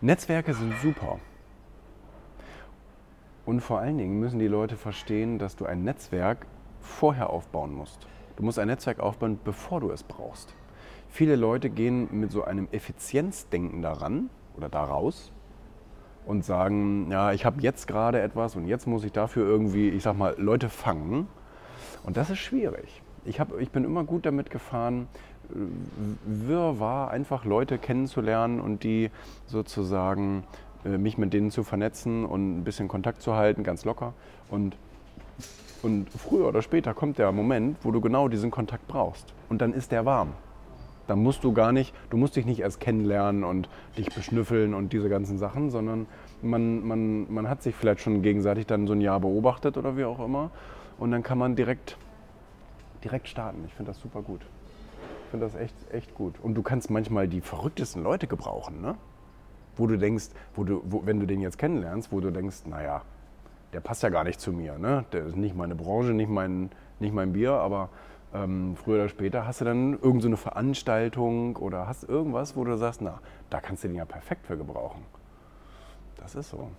Netzwerke sind super. Und vor allen Dingen müssen die Leute verstehen, dass du ein Netzwerk vorher aufbauen musst. Du musst ein Netzwerk aufbauen, bevor du es brauchst. Viele Leute gehen mit so einem Effizienzdenken daran oder daraus und sagen, ja, ich habe jetzt gerade etwas und jetzt muss ich dafür irgendwie, ich sag mal, Leute fangen. Und das ist schwierig. Ich, hab, ich bin immer gut damit gefahren, wirrwarr einfach Leute kennenzulernen und die sozusagen äh, mich mit denen zu vernetzen und ein bisschen Kontakt zu halten, ganz locker. Und, und früher oder später kommt der Moment, wo du genau diesen Kontakt brauchst. Und dann ist der warm. Dann musst du gar nicht, du musst dich nicht erst kennenlernen und dich beschnüffeln und diese ganzen Sachen, sondern man, man, man hat sich vielleicht schon gegenseitig dann so ein Jahr beobachtet oder wie auch immer. Und dann kann man direkt, direkt starten. Ich finde das super gut. Finde das echt, echt gut. Und du kannst manchmal die verrücktesten Leute gebrauchen, ne? Wo du denkst, wo du, wo, wenn du den jetzt kennenlernst, wo du denkst, naja, der passt ja gar nicht zu mir, ne? Der ist nicht meine Branche, nicht mein, nicht mein Bier, aber ähm, früher oder später hast du dann irgendeine so Veranstaltung oder hast irgendwas, wo du sagst, na, da kannst du den ja perfekt für gebrauchen. Das ist so.